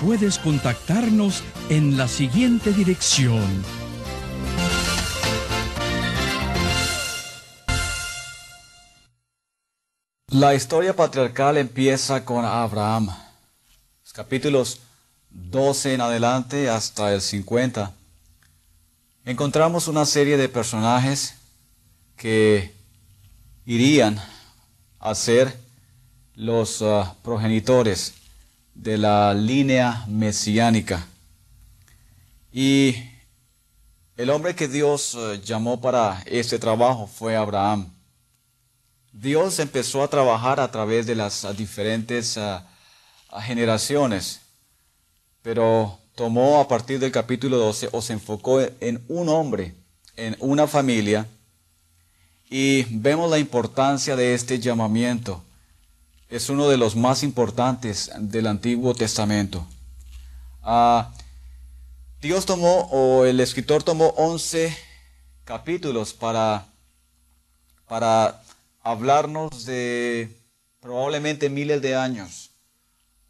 puedes contactarnos en la siguiente dirección. La historia patriarcal empieza con Abraham. Los capítulos 12 en adelante hasta el 50. Encontramos una serie de personajes que irían a ser los ah, progenitores de la línea mesiánica. Y el hombre que Dios eh, llamó para este trabajo fue Abraham. Dios empezó a trabajar a través de las diferentes ah, generaciones, pero tomó a partir del capítulo 12 o se enfocó en un hombre, en una familia, y vemos la importancia de este llamamiento es uno de los más importantes del Antiguo Testamento. Ah, Dios tomó, o el escritor tomó 11 capítulos para, para hablarnos de probablemente miles de años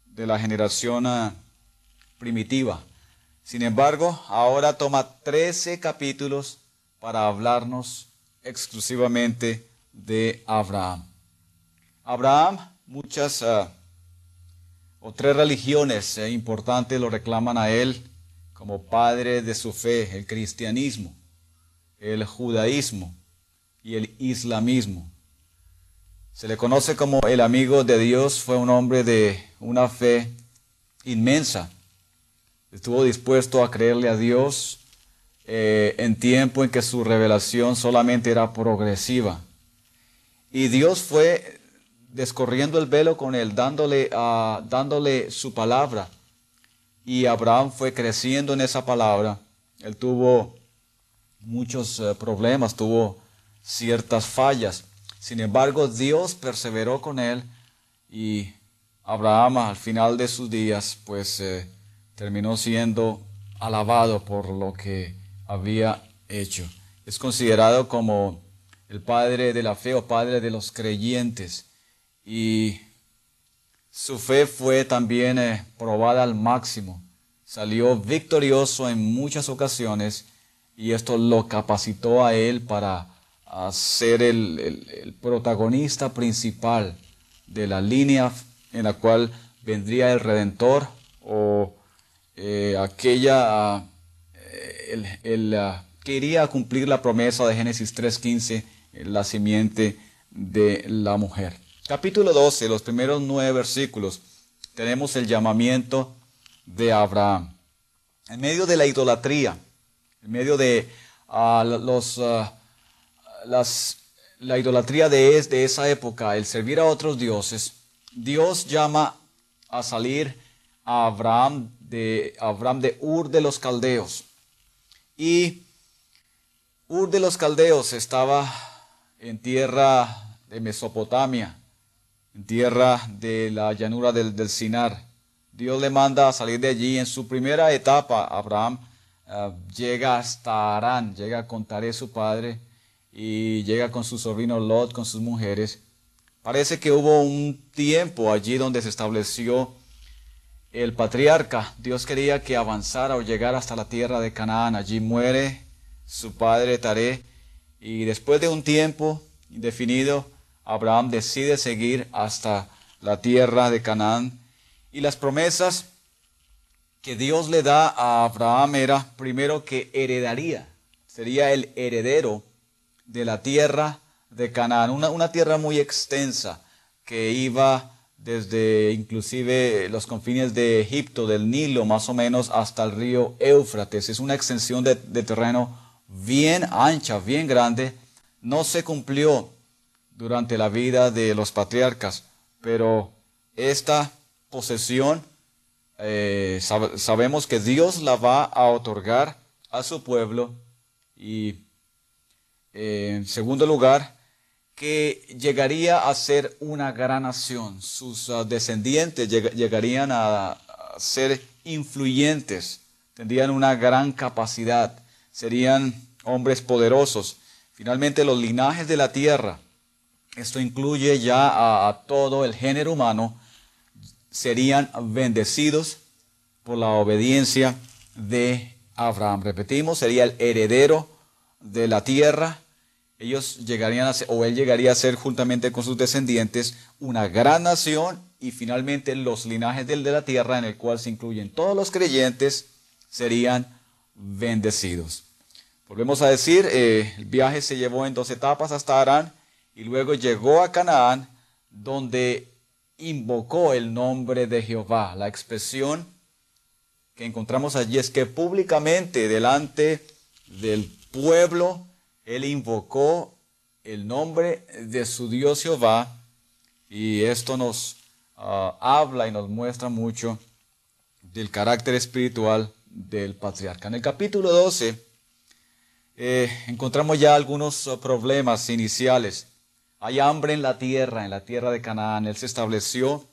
de la generación ah, primitiva. Sin embargo, ahora toma 13 capítulos para hablarnos exclusivamente de Abraham. Abraham muchas ah, o tres religiones eh, importantes lo reclaman a él como padre de su fe, el cristianismo, el judaísmo y el islamismo. Se le conoce como el amigo de Dios, fue un hombre de una fe inmensa. Estuvo dispuesto a creerle a Dios eh, en tiempo en que su revelación solamente era progresiva. Y Dios fue descorriendo el velo con él, dándole, uh, dándole su palabra. Y Abraham fue creciendo en esa palabra. Él tuvo muchos uh, problemas, tuvo ciertas fallas. Sin embargo, Dios perseveró con él y Abraham al final de sus días, pues eh, terminó siendo alabado por lo que había hecho. Es considerado como el padre de la fe o padre de los creyentes y su fe fue también eh, probada al máximo. Salió victorioso en muchas ocasiones y esto lo capacitó a él para ser el, protagonista principal de la línea en la cual vendría el Redentor o eh, aquella eh, el, ah, que iría cumplir la promesa de Génesis 3.15, la simiente de la mujer. Capítulo 12, los primeros nueve versículos, tenemos el llamamiento de Abraham. En medio de la idolatría, en medio de ah, ah, la idolatría de, de esa época, el servir a otros dioses, Dios llama a salir a Abraham de, Abraham de Ur de los Caldeos. Y Ur de los Caldeos estaba en tierra de Mesopotamia en tierra de la llanura del, del Sinar. Dios le manda a salir de allí. En su primera etapa, Abraham eh, llega hasta Arán, llega con Taré su padre y llega con su sobrino Lot, con sus mujeres. Parece que hubo un tiempo allí donde se estableció el patriarca. Dios quería que avanzara o llegara hasta la tierra de Canaán. Allí muere su padre Taré y después de un tiempo indefinido, Abraham decide seguir hasta la tierra de Canaán y las promesas que Dios le da a Abraham era primero que heredaría, sería el heredero de la tierra de Canaán, una, una tierra muy extensa que iba desde inclusive los confines de Egipto, del Nilo, más o menos hasta el río Éufrates. Es una extensión de, de terreno bien ancha, bien grande. No se cumplió durante la vida de los patriarcas, pero esta posesión eh, sabemos que Dios la va a otorgar a su pueblo y eh, en segundo lugar que llegaría a ser una gran nación. Sus uh, descendientes llegarían a, a ser influyentes, tendrían una gran capacidad, serían hombres poderosos. Finalmente los linajes de la tierra esto incluye ya a, todo el género humano, serían bendecidos por la obediencia de Abraham. Repetimos, sería el heredero de la tierra. Ellos llegarían a ser, o él llegaría a ser juntamente con sus descendientes una gran nación y finalmente los linajes del de la tierra en el cual se incluyen todos los creyentes serían bendecidos. Volvemos a decir, eh, el viaje se llevó en dos etapas hasta Arán y luego llegó a Canaán, donde invocó el nombre de Jehová. La expresión que encontramos allí es que públicamente delante del pueblo, él invocó el nombre de su Dios Jehová y esto nos ah, habla y nos muestra mucho del carácter espiritual del patriarca. En el capítulo 12 eh, encontramos ya algunos problemas iniciales. Hay hambre en la tierra, en la tierra de Canaán. Él se estableció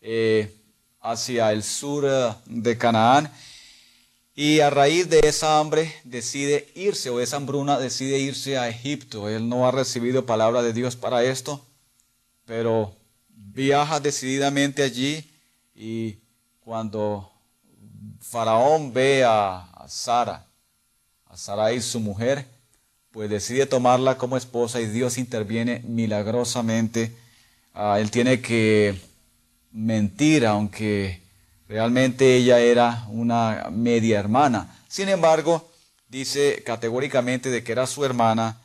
eh, hacia el sur eh, de Canaán y a raíz de esa hambre decide irse, o esa hambruna decide irse a Egipto. Él no ha recibido palabra de Dios para esto, pero viaja decididamente allí y cuando Faraón ve a, a Sara, a Sarai su mujer, pues decide tomarla como esposa y Dios interviene milagrosamente. Ah, él tiene que mentir, aunque realmente ella era una media hermana. Sin embargo, dice categóricamente de que era su hermana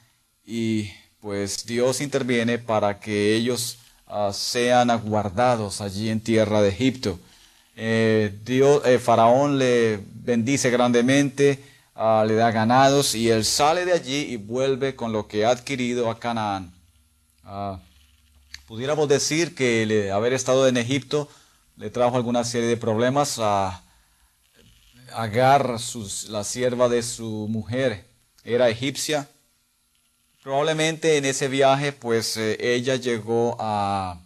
y pues Dios interviene para que ellos ah, sean aguardados allí en tierra de Egipto. Eh, Dios, eh, Faraón le bendice grandemente, Ah, le da ganados y él sale de allí y vuelve con lo que ha adquirido a Canaán. Ah, pudiéramos decir que haber estado en Egipto le trajo alguna serie de problemas a Agar, la sierva de su mujer, era egipcia. Probablemente en ese viaje, pues eh, ella llegó a,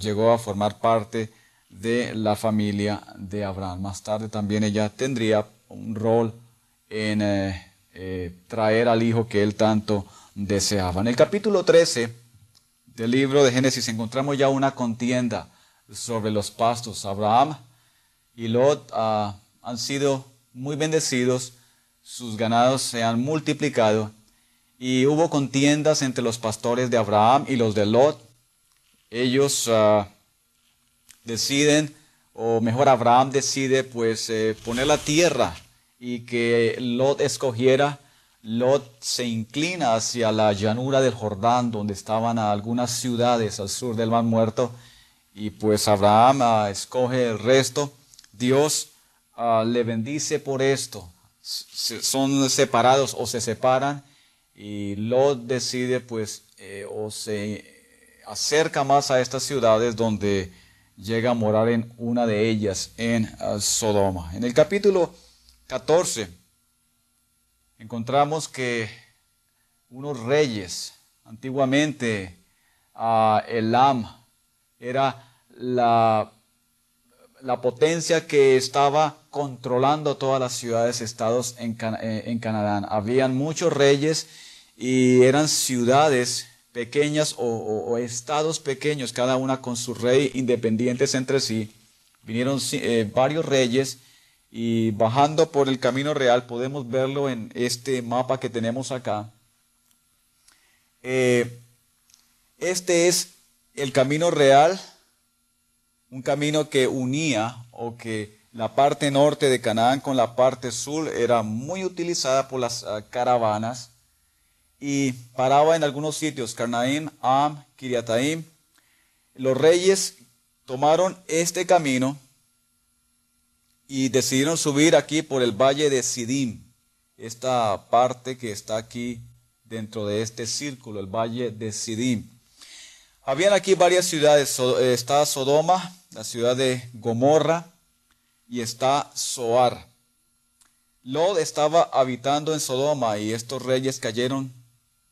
llegó a formar parte de la familia de Abraham. Más tarde también ella tendría un rol en eh, eh, traer al hijo que él tanto deseaba. En el capítulo 13 del libro de Génesis encontramos ya una contienda sobre los pastos. Abraham y Lot ah, han sido muy bendecidos, sus ganados se han multiplicado y hubo contiendas entre los pastores de Abraham y los de Lot. Ellos ah, deciden, o mejor Abraham decide, pues eh, poner la tierra y que Lot escogiera, Lot se inclina hacia la llanura del Jordán, donde estaban algunas ciudades al sur del Mar Muerto, y pues Abraham ah, escoge el resto. Dios ah, le bendice por esto. son separados o se separan, y Lot decide pues eh, o se acerca más a estas ciudades donde llega a morar en una de ellas, en ah, Sodoma. En el capítulo 14 encontramos que unos reyes, antiguamente uh, Elam era la, la, potencia que estaba controlando todas las ciudades, estados en, eh, en Canadá. Habían muchos reyes y eran ciudades pequeñas o, estados pequeños, cada una con su rey independientes entre sí. Vinieron eh, varios reyes y bajando por el camino real podemos verlo en este mapa que tenemos acá. Eh, este es el camino real, un camino que unía o que la parte norte de Canaán con la parte sur era muy utilizada por las ah, caravanas y paraba en algunos sitios, Carnaim, Am, Kiriataim. Los reyes tomaron este camino y decidieron subir aquí por el valle de Sidim, esta parte que está aquí dentro de este círculo, el valle de Sidim. Habían aquí varias ciudades, está Sodoma, la ciudad de Gomorra, y está Soar. Lot estaba habitando en Sodoma y estos reyes cayeron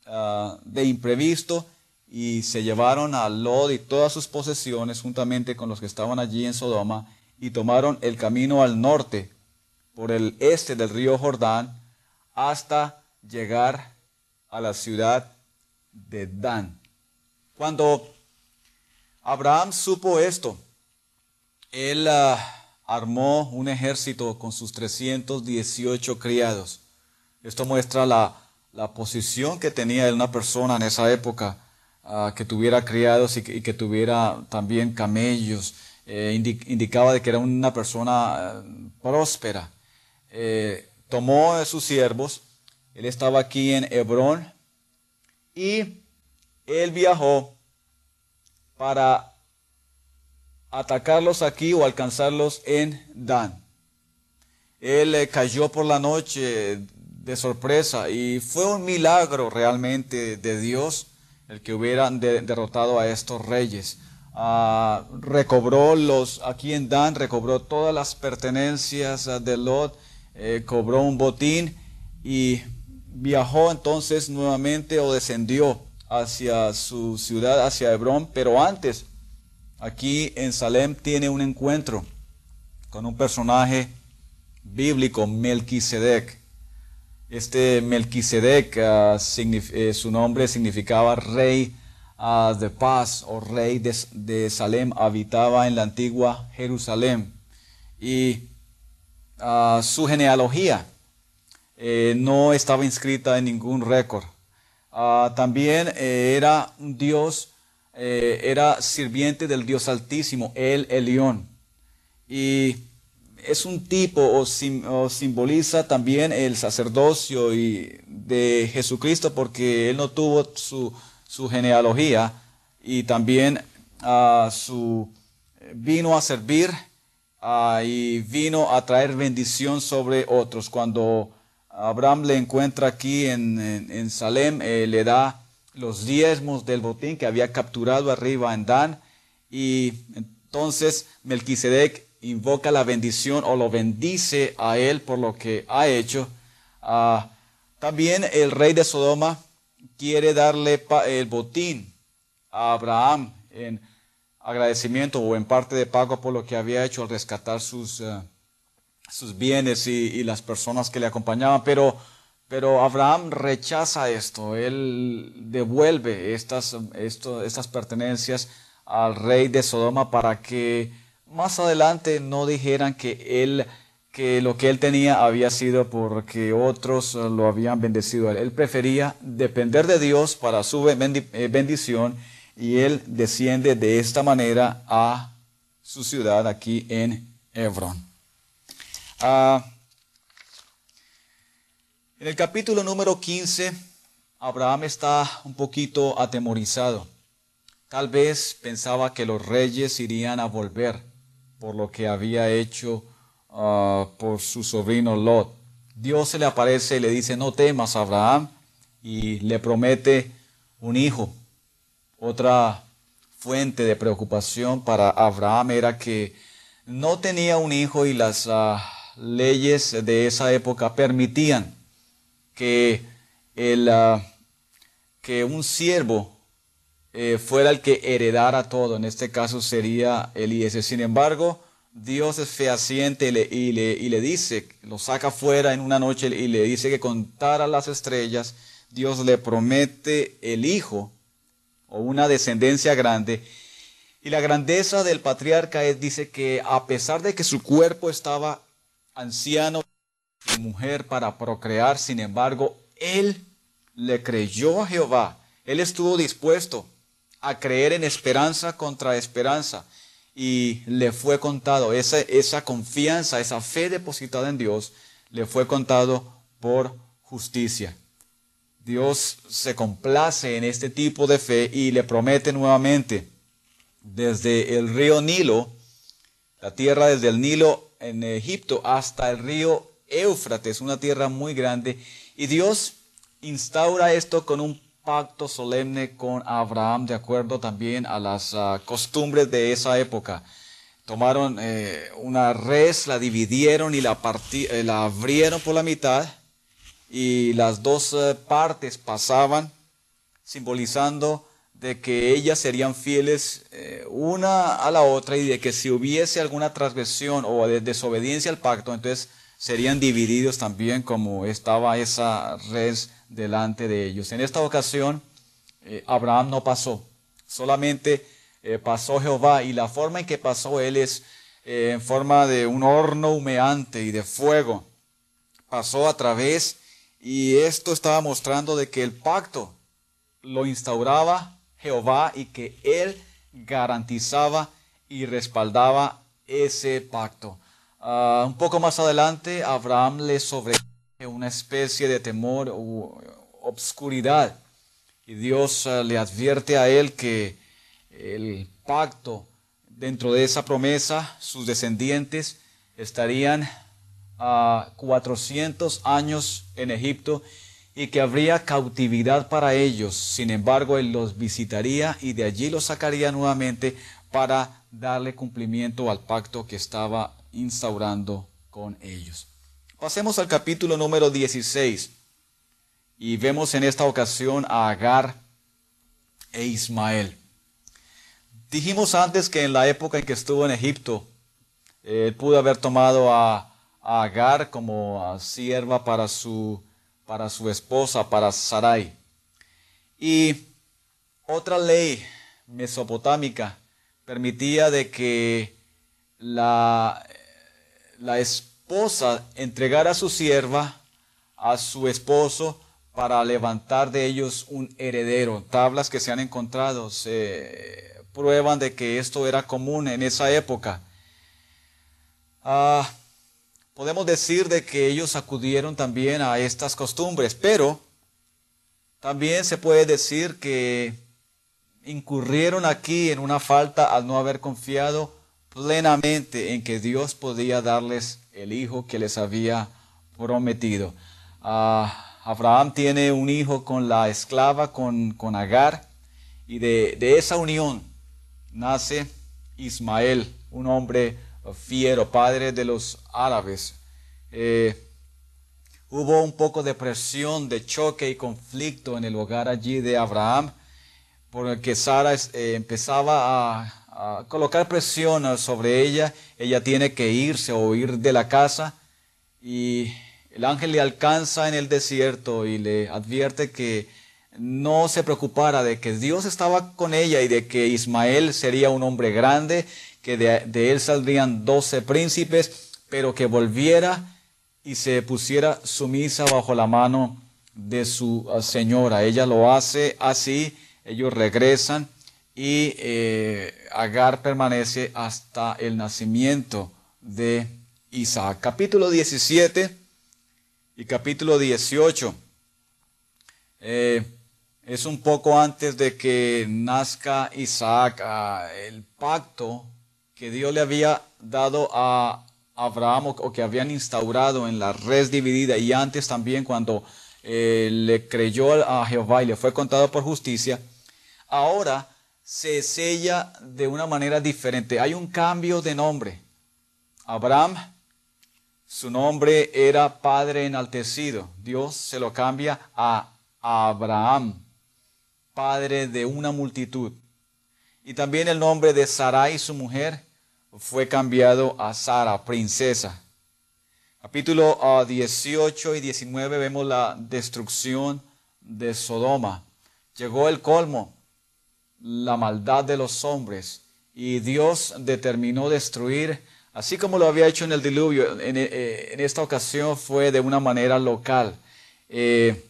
ah, de imprevisto y se llevaron a Lot y todas sus posesiones juntamente con los que estaban allí en Sodoma y tomaron el camino al norte por el este del río Jordán hasta llegar a la ciudad de Dan. Cuando Abraham supo esto, él ah, armó un ejército con sus 318 criados. Esto muestra la, posición que tenía una persona en esa época, ah, que tuviera criados y que, tuviera también camellos. Eh, indicaba de que era una persona ah, próspera. Eh, tomó a sus siervos, él estaba aquí en Hebrón y él viajó para atacarlos aquí o alcanzarlos en Dan. Él eh, cayó por la noche de sorpresa y fue un milagro realmente de Dios el que hubieran derrotado a estos reyes. Ah, recobró los, aquí en Dan, recobró todas las pertenencias ah, de Lot, eh, cobró un botín y viajó entonces nuevamente o descendió hacia su ciudad, hacia Hebrón, pero antes aquí en Salem tiene un encuentro con un personaje bíblico, Melquisedec. Este Melquisedec, ah, eh, su nombre significaba rey ah, de paz o rey de, Salem, habitaba en la antigua Jerusalén. Y ah, su genealogía eh, no estaba inscrita en ningún récord. también eh, era un dios eh, era sirviente del Dios Altísimo, el Elión. Y es un tipo o, simboliza también el sacerdocio y de Jesucristo porque él no tuvo su, genealogía y también ah, su, vino a servir ah, y vino a traer bendición sobre otros. Cuando Abraham le encuentra aquí en, Salem, eh, le da los diezmos del botín que había capturado arriba en Dan. Y entonces Melquisedec invoca la bendición o lo bendice a él por lo que ha hecho. Ah, también el rey de Sodoma quiere darle el botín a Abraham en agradecimiento o en parte de pago por lo que había hecho al rescatar sus, ah, sus bienes y, y, las personas que le acompañaban. Pero pero Abraham rechaza esto, él devuelve estas, estas pertenencias al rey de Sodoma para que más adelante no dijeran que él que lo que él tenía había sido porque otros lo habían bendecido él. Él prefería depender de Dios para su eh, bendición y él desciende de esta manera a su ciudad aquí en Hebrón. Ah, en el capítulo número 15, Abraham está un poquito atemorizado. Tal vez pensaba que los reyes irían a volver por lo que había hecho ah, por su sobrino Lot. Dios se le aparece y le dice, no temas, Abraham, y le promete un hijo. Otra fuente de preocupación para Abraham era que no tenía un hijo y las ah, leyes de esa época permitían que, el, ah, que un siervo eh, fuera el que heredara todo. En este caso sería Elías. Sin embargo, Dios es fehaciente y le, y le, dice, lo saca fuera en una noche y le dice que contara las estrellas. Dios le promete el hijo o una descendencia grande. Y la grandeza del patriarca es, dice que a pesar de que su cuerpo estaba anciano, mujer para procrear, sin embargo, él le creyó a Jehová. Él estuvo dispuesto a creer en esperanza contra esperanza y le fue contado esa, esa confianza, esa fe depositada en Dios, le fue contado por justicia. Dios se complace en este tipo de fe y le promete nuevamente desde el río Nilo, la tierra desde el Nilo en Egipto hasta el río Éufrates, una tierra muy grande. Y Dios instaura esto con un pacto solemne con Abraham, de acuerdo también a las ah, costumbres de esa época. Tomaron eh, una res, la dividieron y la, eh, la abrieron por la mitad y las dos eh, partes pasaban simbolizando de que ellas serían fieles una a la otra y de que si hubiese alguna transgresión o de desobediencia al pacto, entonces serían divididos también como estaba esa res delante de ellos. En esta ocasión, eh, Abraham no pasó, solamente eh, pasó Jehová y la forma en que pasó él es eh, en forma de un horno humeante y de fuego. Pasó a través y esto estaba mostrando de que el pacto lo instauraba Jehová y que él garantizaba y respaldaba ese pacto. Ah, un poco más adelante, Abraham le sobre una especie de temor u obscuridad. Y Dios eh, le advierte a él que el pacto dentro de esa promesa, sus descendientes estarían a 400 años en Egipto y que habría cautividad para ellos. Sin embargo, Él los visitaría y de allí los sacaría nuevamente para darle cumplimiento al pacto que estaba instaurando con ellos. Pasemos al capítulo número 16 y vemos en esta ocasión a Agar e Ismael. Dijimos antes que en la época en que estuvo en Egipto, él pudo haber tomado a, Agar como sierva para su, para su esposa, para Sarai. Y otra ley mesopotámica permitía de que la, la esposa esposa entregar a su sierva a su esposo para levantar de ellos un heredero. Tablas que se han encontrado se prueban de que esto era común en esa época. Ah, podemos decir de que ellos acudieron también a estas costumbres, pero también se puede decir que incurrieron aquí en una falta al no haber confiado plenamente en que Dios podía darles el hijo que les había prometido. Ah, Abraham tiene un hijo con la esclava, con, con Agar, y de, esa unión nace Ismael, un hombre fiero, padre de los árabes. Eh, hubo un poco de presión, de choque y conflicto en el hogar allí de Abraham, porque Sara eh, empezaba a colocar presión sobre ella, ella tiene que irse o ir de la casa y el ángel le alcanza en el desierto y le advierte que no se preocupara de que Dios estaba con ella y de que Ismael sería un hombre grande, que de, él saldrían doce príncipes, pero que volviera y se pusiera sumisa bajo la mano de su uh, señora. Ella lo hace así, ellos regresan y eh, Agar permanece hasta el nacimiento de Isaac. Capítulo 17 y capítulo 18 eh, es un poco antes de que nazca Isaac, ah, el pacto que Dios le había dado a Abraham o, que habían instaurado en la red dividida y antes también cuando eh, le creyó a Jehová y le fue contado por justicia. Ahora se sella de una manera diferente. Hay un cambio de nombre. Abraham, su nombre era Padre enaltecido. Dios se lo cambia a Abraham, Padre de una multitud. Y también el nombre de Sarai, su mujer, fue cambiado a Sara, princesa. Capítulo 18 ah, y 19 vemos la destrucción de Sodoma. Llegó el colmo la maldad de los hombres y Dios determinó destruir, así como lo había hecho en el diluvio, en, eh, esta ocasión fue de una manera local. Eh,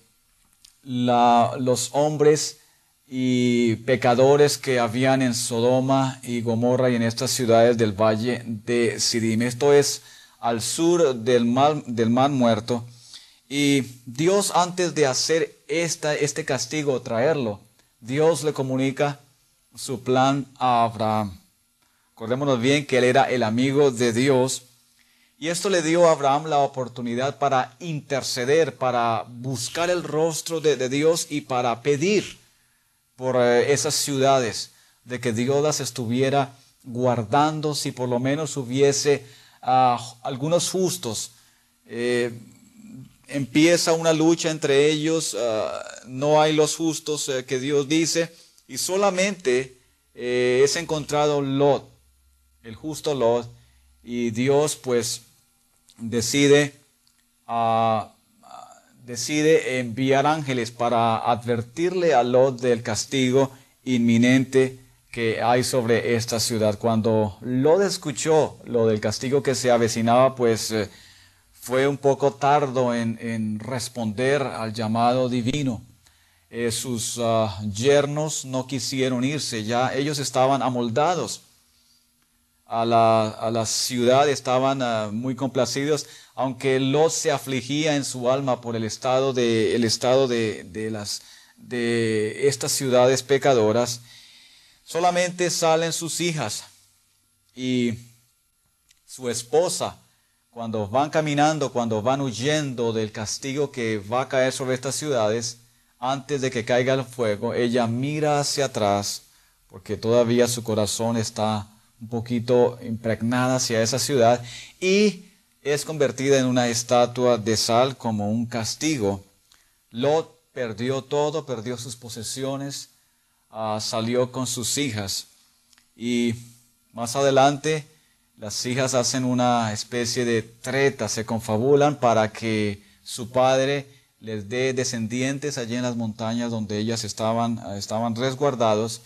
los hombres y pecadores que habían en Sodoma y Gomorra y en estas ciudades del valle de Sidim. Esto es al sur del mar, del mar muerto. Y Dios antes de hacer esta, este castigo, traerlo, Dios le comunica su plan a Abraham. Acordémonos bien que él era el amigo de Dios y esto le dio a Abraham la oportunidad para interceder, para buscar el rostro de, Dios y para pedir por eh, esas ciudades, de que Dios las estuviera guardando si por lo menos hubiese ah, algunos justos. Eh, empieza una lucha entre ellos, ah, no hay los justos eh, que Dios dice, y solamente es encontrado Lot, el justo Lot, y Dios pues decide, ah, decide enviar ángeles para advertirle a Lot del castigo inminente que hay sobre esta ciudad. Cuando Lot escuchó lo del castigo que se avecinaba, pues eh, fue un poco tardo en, responder al llamado divino. Eh, sus ah, yernos no quisieron irse, ya ellos estaban amoldados a la, ciudad estaban ah, muy complacidos, aunque Lot se afligía en su alma por el estado de, el estado de, las, de estas ciudades pecadoras. Solamente salen sus hijas y su esposa, cuando van caminando, cuando van huyendo del castigo que va a caer sobre estas ciudades, antes de que caiga el fuego, ella mira hacia atrás, porque todavía su corazón está un poquito impregnada hacia esa ciudad y es convertida en una estatua de sal como un castigo. Lot perdió todo, perdió sus posesiones, ah, salió con sus hijas y más adelante las hijas hacen una especie de treta, se confabulan para que su padre les dé descendientes allí en las montañas donde ellas estaban, estaban resguardados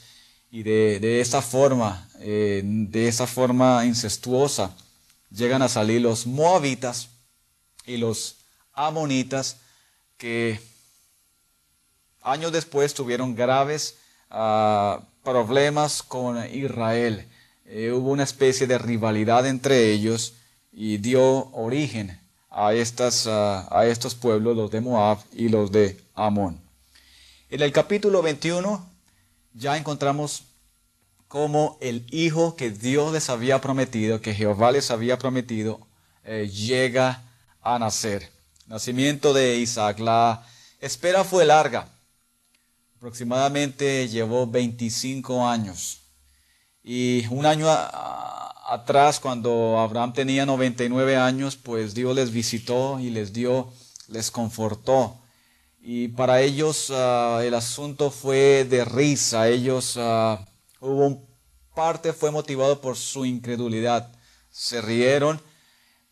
y de, esta forma, eh, de esa forma incestuosa, llegan a salir los moabitas y los amonitas que años después tuvieron graves ah, problemas con Israel. Eh, hubo una especie de rivalidad entre ellos y dio origen a, estas, a estos pueblos, los de Moab y los de Amón. En el capítulo 21 ya encontramos cómo el hijo que Dios les había prometido, que Jehová les había prometido, eh, llega a nacer. Nacimiento de Isaac. La espera fue larga. Aproximadamente llevó 25 años. Y un año atrás, cuando Abraham tenía 99 años, pues Dios les visitó y les dio, les confortó. Y para ellos ah, el asunto fue de risa. Ellos uh, hubo un parte fue motivado por su incredulidad. Se rieron,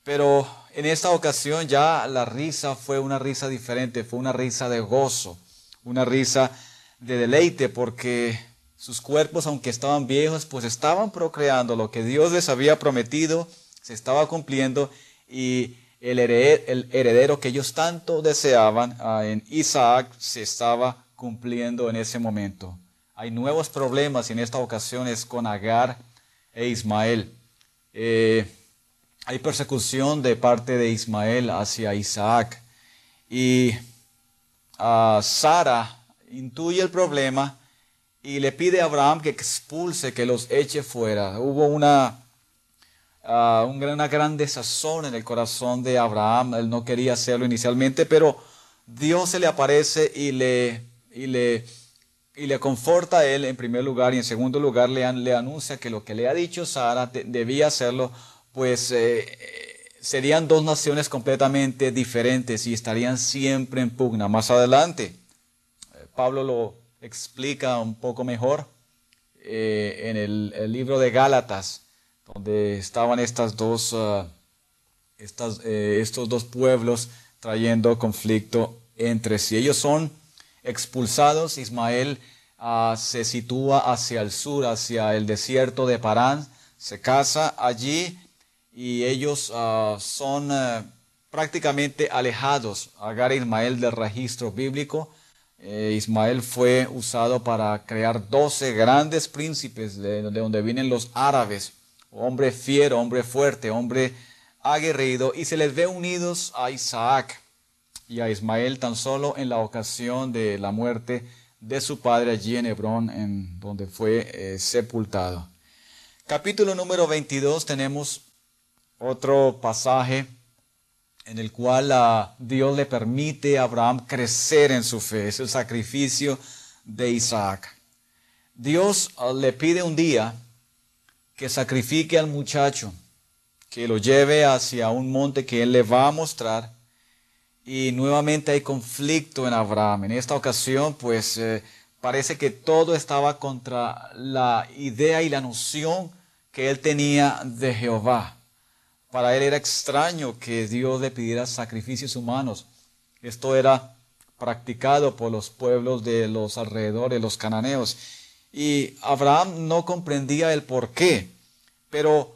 pero en esta ocasión ya la risa fue una risa diferente, fue una risa de gozo, una risa de deleite, porque sus cuerpos, aunque estaban viejos, pues estaban procreando lo que Dios les había prometido, se estaba cumpliendo y el heredero, que ellos tanto deseaban ah, en Isaac se estaba cumpliendo en ese momento. Hay nuevos problemas y en esta ocasión es con Agar e Ismael. Eh, hay persecución de parte de Ismael hacia Isaac. Y a Sara intuye el problema y le pide a Abraham que expulse, que los eche fuera. Hubo una, uh, una gran desazón en el corazón de Abraham. Él no quería hacerlo inicialmente, pero Dios se le aparece y le, y le, y le conforta a él en primer lugar y en segundo lugar le, le anuncia que lo que le ha dicho Sara debía hacerlo, pues eh, serían dos naciones completamente diferentes y estarían siempre en pugna. Más adelante, eh, Pablo lo explica un poco mejor eh, en el, libro de Gálatas, donde estaban estas dos, ah, estas, estos dos pueblos trayendo conflicto entre sí. Ellos son expulsados, Ismael ah, se sitúa hacia el sur, hacia el desierto de Parán, se casa allí y ellos ah, son eh, prácticamente alejados, Agar e Ismael del registro bíblico. Eh, Ismael fue usado para crear doce grandes príncipes de, de donde vienen los árabes, hombre fiero, hombre fuerte, hombre aguerrido, y se les ve unidos a Isaac y a Ismael tan solo en la ocasión de la muerte de su padre allí en Hebrón, en donde fue eh, sepultado. Capítulo número 22 tenemos otro pasaje en el cual Dios le permite a Abraham crecer en su fe. Es el sacrificio de Isaac. Dios ah, le pide un día que sacrifique al muchacho, que lo lleve hacia un monte que él le va a mostrar. Y nuevamente hay conflicto en Abraham. En esta ocasión, pues eh, parece que todo estaba contra la idea y la noción que él tenía de Jehová. Para él era extraño que Dios le pidiera sacrificios humanos. Esto era practicado por los pueblos de los alrededores, los cananeos. Y Abraham no comprendía el por qué, pero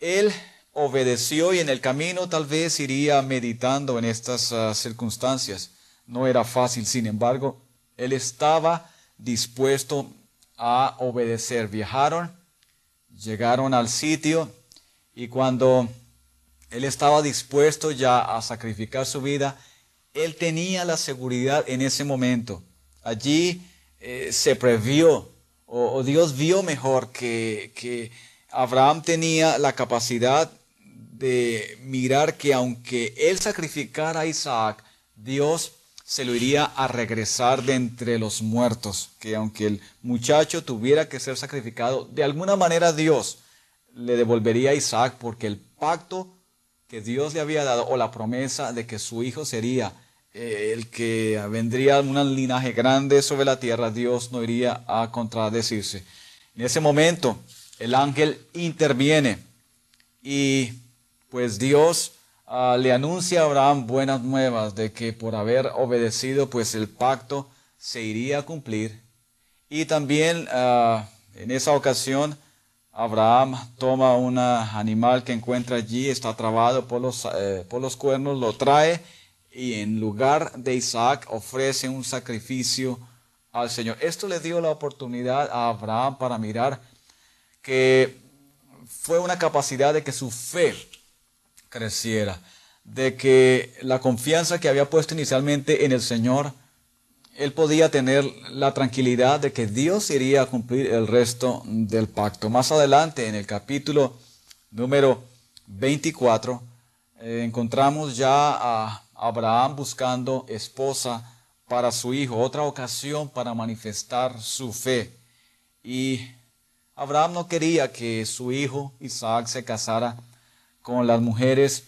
él obedeció y en el camino tal vez iría meditando en estas ah, circunstancias. No era fácil, sin embargo, él estaba dispuesto a obedecer. Viajaron, llegaron al sitio y cuando él estaba dispuesto ya a sacrificar su vida, él tenía la seguridad en ese momento. Allí eh, se previó o, Dios vio mejor que, que Abraham tenía la capacidad de mirar que aunque él sacrificara a Isaac, Dios se lo iría a regresar de entre los muertos, que aunque el muchacho tuviera que ser sacrificado, de alguna manera Dios le devolvería a Isaac porque el pacto que Dios le había dado o la promesa de que su hijo sería eh, el que vendría un linaje grande sobre la tierra, Dios no iría a contradecirse. En ese momento, el ángel interviene y pues Dios ah, le anuncia a Abraham buenas nuevas de que por haber obedecido, pues el pacto se iría a cumplir. Y también ah, en esa ocasión, Abraham toma un animal que encuentra allí, está trabado por los, eh, por los cuernos, lo trae y en lugar de Isaac ofrece un sacrificio al Señor. Esto le dio la oportunidad a Abraham para mirar que fue una capacidad de que su fe creciera, de que la confianza que había puesto inicialmente en el Señor, él podía tener la tranquilidad de que Dios iría a cumplir el resto del pacto. Más adelante, en el capítulo número 24, eh, encontramos ya a Abraham buscando esposa para su hijo, otra ocasión para manifestar su fe. Y Abraham no quería que su hijo Isaac se casara con las mujeres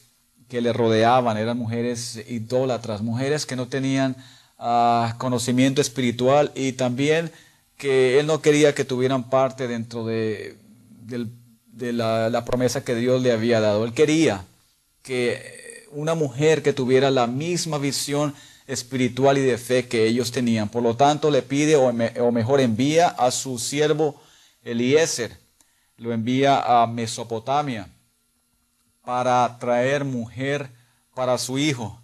que le rodeaban, eran mujeres idólatras, mujeres que no tenían ah, conocimiento espiritual y también que él no quería que tuvieran parte dentro de, la, la promesa que Dios le había dado. Él quería que una mujer que tuviera la misma visión espiritual y de fe que ellos tenían. Por lo tanto, le pide, o, mejor envía a su siervo Eliezer, lo envía a Mesopotamia para traer mujer para su hijo.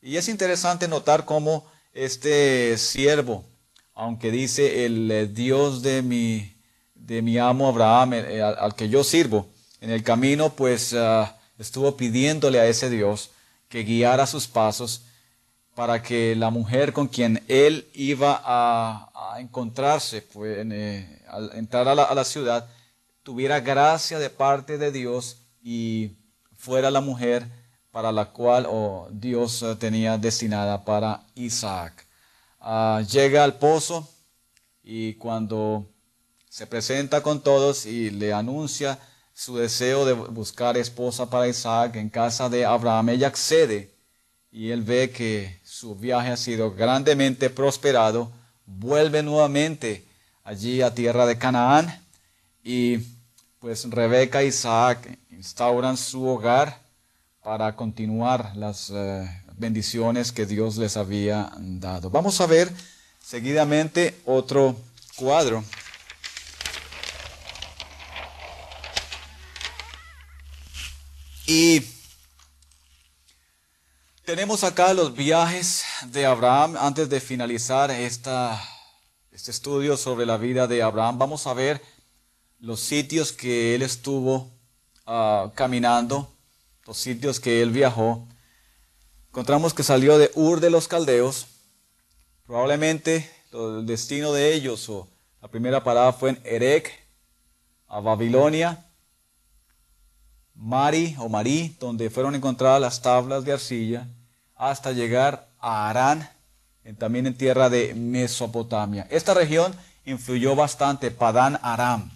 Y es interesante notar cómo este siervo, aunque dice el eh, Dios de mi, de mi amo Abraham, eh, al, que yo sirvo, en el camino pues ah, estuvo pidiéndole a ese Dios que guiara sus pasos para que la mujer con quien él iba a, encontrarse pues, eh, al entrar a la, ciudad tuviera gracia de parte de Dios y fuera la mujer para la cual oh, Dios eh, tenía destinada para Isaac. Ah, llega al pozo y cuando se presenta con todos y le anuncia su deseo de buscar esposa para Isaac en casa de Abraham. Ella accede y él ve que su viaje ha sido grandemente prosperado. Vuelve nuevamente allí a tierra de Canaán y pues Rebeca e Isaac instauran su hogar para continuar las eh, bendiciones que Dios les había dado. Vamos a ver seguidamente otro cuadro. Y tenemos acá los viajes de Abraham. Antes de finalizar este estudio sobre la vida de Abraham, vamos a ver los sitios que él estuvo ah, caminando, los sitios que él viajó. Encontramos que salió de Ur de los Caldeos. Probablemente el destino de ellos. O, la primera parada fue en Erech, a Babilonia. Mari o Marí, donde fueron encontradas las tablas de arcilla, hasta llegar a Arán, también en tierra de Mesopotamia. Esta región influyó bastante, Padán Aram.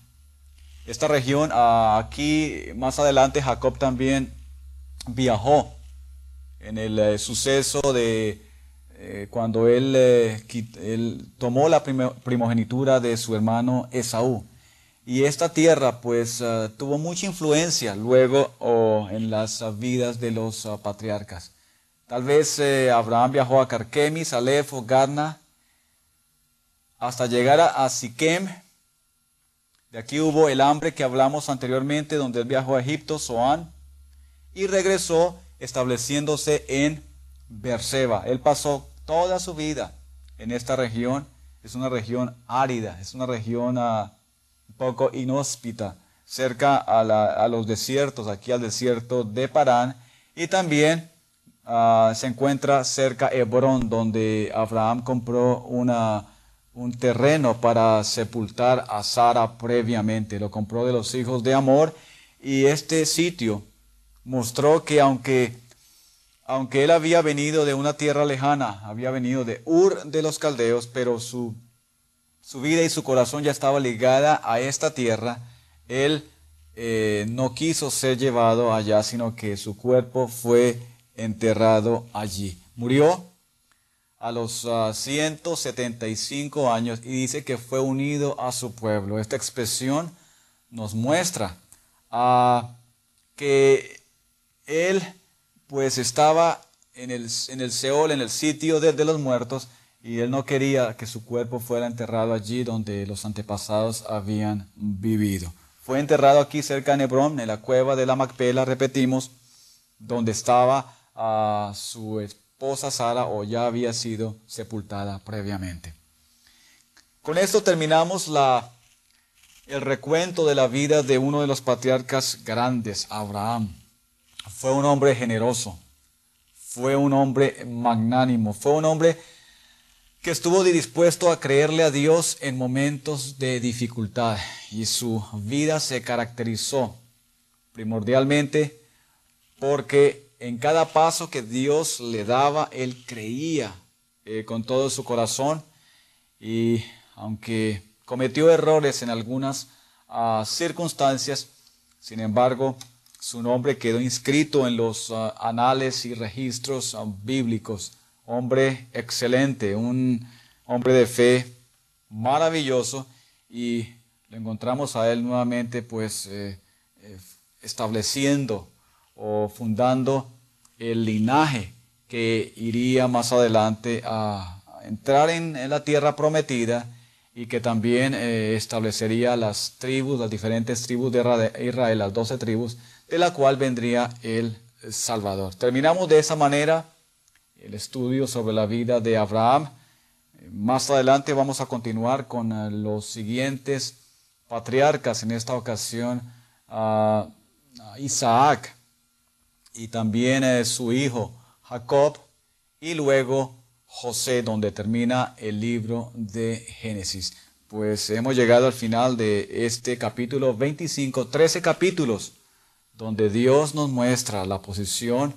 Esta región, ah, aquí más adelante Jacob también viajó en el eh, suceso de eh, cuando él, eh, él, tomó la primogenitura de su hermano Esaú. Y esta tierra pues tuvo mucha influencia luego en las vidas de los patriarcas. Tal vez Abraham viajó a Carquemis, Aleph o Garna, hasta llegar a, Siquem. De aquí hubo el hambre que hablamos anteriormente, donde él viajó a Egipto, Zoán, y regresó estableciéndose en Berseba. Él pasó toda su vida en esta región. Es una región árida, es una región ah, un poco inhóspita, cerca a, los desiertos, aquí al desierto de Parán. Y también ah, se encuentra cerca Hebrón, donde Abraham compró un terreno para sepultar a Sara previamente. Lo compró de los hijos de Amor. Y este sitio mostró que aunque, aunque él había venido de una tierra lejana, había venido de Ur de los Caldeos, pero su, su vida y su corazón ya estaba ligada a esta tierra, él eh, no quiso ser llevado allá, sino que su cuerpo fue enterrado allí. Murió a los 175 ah, años y dice que fue unido a su pueblo. Esta expresión nos muestra a que él pues estaba en el, en el Seol, en el sitio de, los muertos, y él no quería que su cuerpo fuera enterrado allí donde los antepasados habían vivido. Fue enterrado aquí cerca de Hebrón, en la cueva de la Macpela, repetimos, donde estaba ah, su esposa Sara o ya había sido sepultada previamente. Con esto terminamos la, el recuento de la vida de uno de los patriarcas grandes, Abraham. Fue un hombre generoso, fue un hombre magnánimo, fue un hombre que estuvo dispuesto a creerle a Dios en momentos de dificultad y su vida se caracterizó primordialmente porque en cada paso que Dios le daba, él creía eh, con todo su corazón y aunque cometió errores en algunas ah, circunstancias, sin embargo, su nombre quedó inscrito en los ah, anales y registros ah, bíblicos. Hombre excelente, un hombre de fe maravilloso y lo encontramos a él nuevamente pues eh, eh, estableciendo o fundando el linaje que iría más adelante a entrar en, la tierra prometida y que también eh, establecería las tribus, las diferentes tribus de Israel, las doce tribus, de la cual vendría el Salvador. Terminamos de esa manera el estudio sobre la vida de Abraham. Más adelante vamos a continuar con eh, los siguientes patriarcas, en esta ocasión a Isaac y también eh, su hijo Jacob y luego José, donde termina el libro de Génesis. Pues hemos llegado al final de este capítulo 25, 13 capítulos donde Dios nos muestra la posición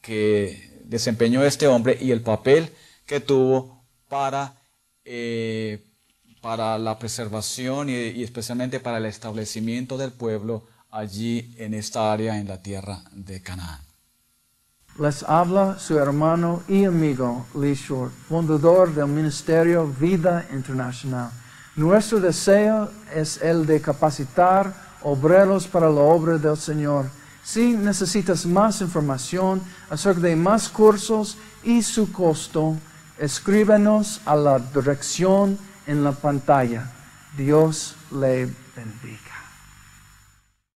que desempeñó este hombre y el papel que tuvo para, eh, para la preservación y, especialmente para el establecimiento del pueblo allí en esta área, en la tierra de Canaán. Les habla su hermano y amigo Lee Short, fundador del Ministerio Vida Internacional. Nuestro deseo es el de capacitar obreros para la obra del Señor. Si necesitas más información acerca de más cursos y su costo, escríbenos a la dirección en la pantalla. Dios le bendiga.